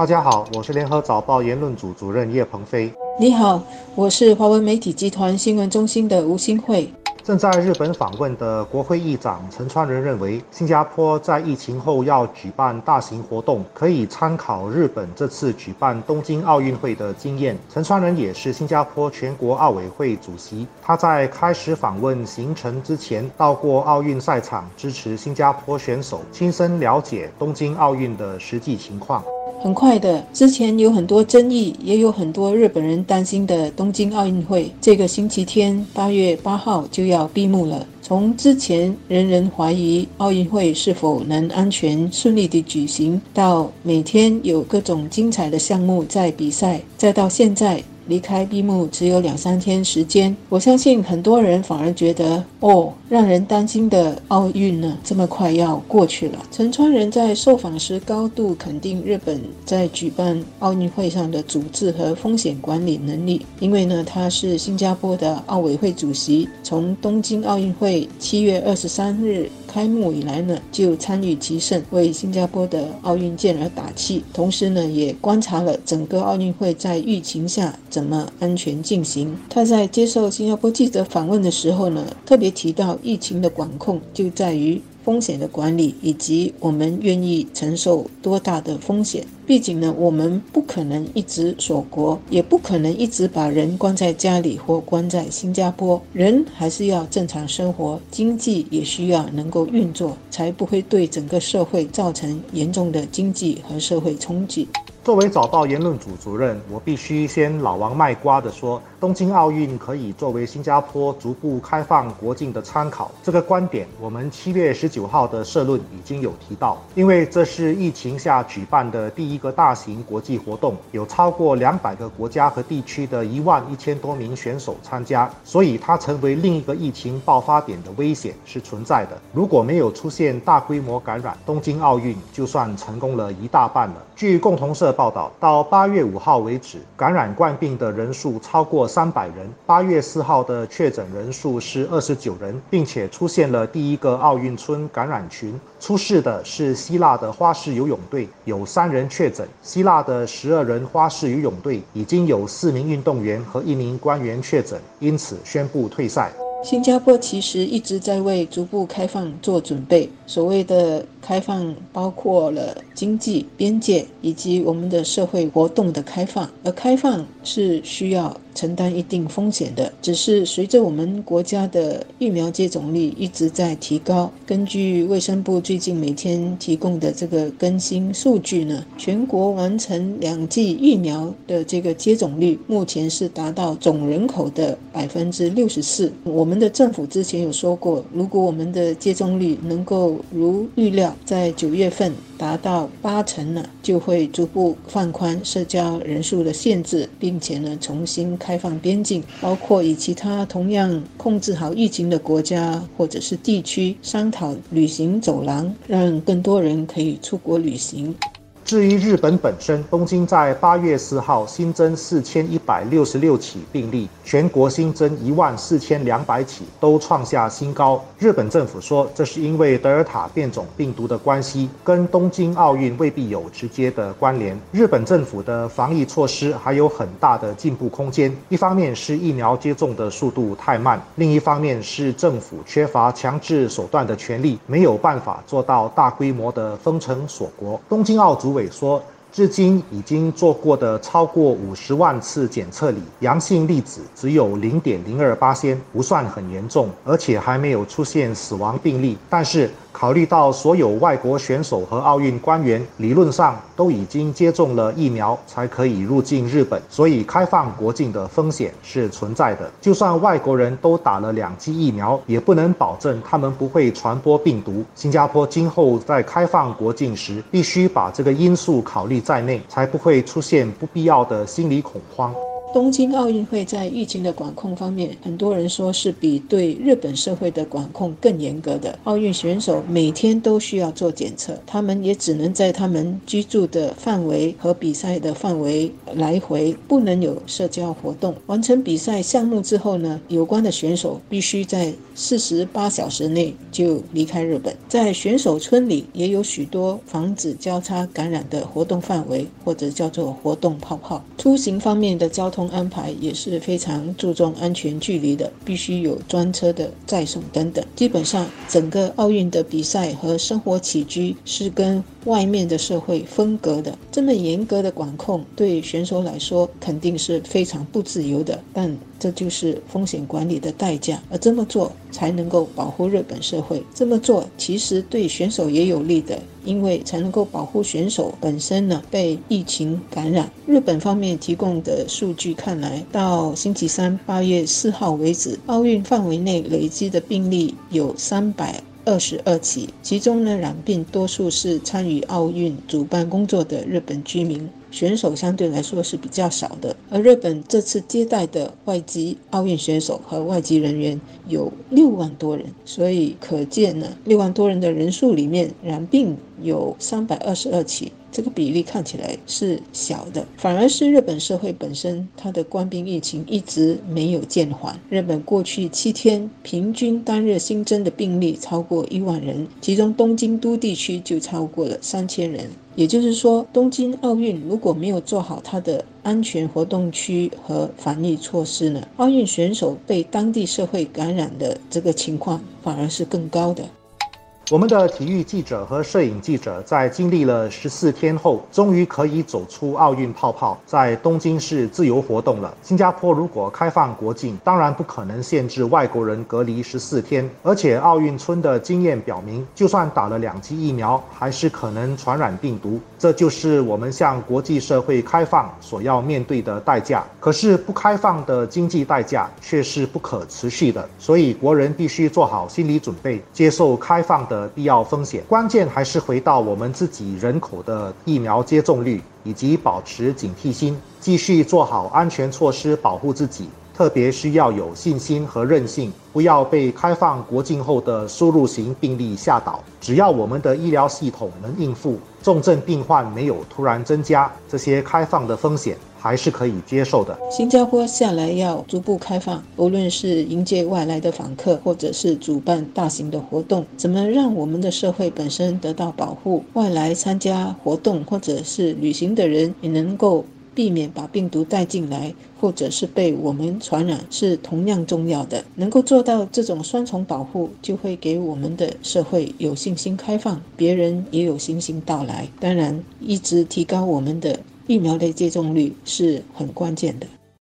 大家好，我是联合早报言论组主任叶鹏飞。你好，我是华文媒体集团新闻中心的吴新慧。正在日本访问的国会议长陈川仁认为，新加坡在疫情后要举办大型活动，可以参考日本这次举办东京奥运会的经验。陈川仁也是新加坡全国奥委会主席，他在开始访问行程之前，到过奥运赛场支持新加坡选手，亲身了解东京奥运的实际情况。很快的，之前有很多争议，也有很多日本人担心的东京奥运会，这个星期天八月八号就要闭幕了。从之前人人怀疑奥运会是否能安全顺利地举行，到每天有各种精彩的项目在比赛，再到现在。离开闭幕只有两三天时间，我相信很多人反而觉得，哦，让人担心的奥运呢，这么快要过去了。陈川仁在受访时高度肯定日本在举办奥运会上的组织和风险管理能力，因为呢，他是新加坡的奥委会主席，从东京奥运会七月二十三日。开幕以来呢，就参与其胜，为新加坡的奥运健儿打气。同时呢，也观察了整个奥运会在疫情下怎么安全进行。他在接受新加坡记者访问的时候呢，特别提到疫情的管控就在于。风险的管理，以及我们愿意承受多大的风险。毕竟呢，我们不可能一直锁国，也不可能一直把人关在家里或关在新加坡。人还是要正常生活，经济也需要能够运作，才不会对整个社会造成严重的经济和社会冲击。作为早报言论组主任，我必须先老王卖瓜的说，东京奥运可以作为新加坡逐步开放国境的参考。这个观点，我们七月十九号的社论已经有提到。因为这是疫情下举办的第一个大型国际活动，有超过两百个国家和地区的一万一千多名选手参加，所以它成为另一个疫情爆发点的危险是存在的。如果没有出现大规模感染，东京奥运就算成功了一大半了。据共同社。报道到八月五号为止，感染冠病的人数超过三百人。八月四号的确诊人数是二十九人，并且出现了第一个奥运村感染群。出事的是希腊的花式游泳队，有三人确诊。希腊的十二人花式游泳队已经有四名运动员和一名官员确诊，因此宣布退赛。新加坡其实一直在为逐步开放做准备。所谓的开放，包括了经济边界以及我们的社会活动的开放。而开放是需要承担一定风险的。只是随着我们国家的疫苗接种率一直在提高，根据卫生部最近每天提供的这个更新数据呢，全国完成两剂疫苗的这个接种率目前是达到总人口的百分之六十四。我们的政府之前有说过，如果我们的接种率能够如预料，在九月份达到八成呢，就会逐步放宽社交人数的限制，并且呢重新开放边境，包括与其他同样控制好疫情的国家或者是地区商讨旅行走廊，让更多人可以出国旅行。至于日本本身，东京在八月四号新增四千一百六十六起病例，全国新增一万四千两百起，都创下新高。日本政府说，这是因为德尔塔变种病毒的关系，跟东京奥运未必有直接的关联。日本政府的防疫措施还有很大的进步空间。一方面是疫苗接种的速度太慢，另一方面是政府缺乏强制手段的权利，没有办法做到大规模的封城锁国。东京奥组委。说，至今已经做过的超过五十万次检测里，阳性粒子只有零点零二八仙，不算很严重，而且还没有出现死亡病例。但是，考虑到所有外国选手和奥运官员理论上都已经接种了疫苗，才可以入境日本，所以开放国境的风险是存在的。就算外国人都打了两剂疫苗，也不能保证他们不会传播病毒。新加坡今后在开放国境时，必须把这个因素考虑在内，才不会出现不必要的心理恐慌。东京奥运会在疫情的管控方面，很多人说是比对日本社会的管控更严格的。奥运选手每天都需要做检测，他们也只能在他们居住的范围和比赛的范围来回，不能有社交活动。完成比赛项目之后呢，有关的选手必须在四十八小时内就离开日本。在选手村里也有许多防止交叉感染的活动范围，或者叫做活动泡泡。出行方面的交通。安排也是非常注重安全距离的，必须有专车的载送等等。基本上，整个奥运的比赛和生活起居是跟外面的社会分隔的。这么严格的管控，对选手来说肯定是非常不自由的。但这就是风险管理的代价，而这么做才能够保护日本社会。这么做其实对选手也有利的。因为才能够保护选手本身呢被疫情感染。日本方面提供的数据看来，到星期三八月四号为止，奥运范围内累积的病例有三百二十二起，其中呢染病多数是参与奥运主办工作的日本居民。选手相对来说是比较少的，而日本这次接待的外籍奥运选手和外籍人员有六万多人，所以可见呢，六万多人的人数里面染病有三百二十二起，这个比例看起来是小的，反而是日本社会本身它的官兵疫情一直没有减缓。日本过去七天平均单日新增的病例超过一万人，其中东京都地区就超过了三千人。也就是说，东京奥运如果没有做好它的安全活动区和防疫措施呢，奥运选手被当地社会感染的这个情况反而是更高的。我们的体育记者和摄影记者在经历了十四天后，终于可以走出奥运泡泡，在东京市自由活动了。新加坡如果开放国境，当然不可能限制外国人隔离十四天，而且奥运村的经验表明，就算打了两剂疫苗，还是可能传染病毒。这就是我们向国际社会开放所要面对的代价。可是不开放的经济代价却是不可持续的，所以国人必须做好心理准备，接受开放的的。必要风险，关键还是回到我们自己人口的疫苗接种率，以及保持警惕心，继续做好安全措施保护自己。特别需要有信心和韧性，不要被开放国境后的输入型病例吓倒。只要我们的医疗系统能应付，重症病患没有突然增加，这些开放的风险。还是可以接受的。新加坡下来要逐步开放，无论是迎接外来的访客，或者是主办大型的活动，怎么让我们的社会本身得到保护，外来参加活动或者是旅行的人也能够避免把病毒带进来，或者是被我们传染，是同样重要的。能够做到这种双重保护，就会给我们的社会有信心开放，别人也有信心到来。当然，一直提高我们的。疫苗的接种率是很关键的。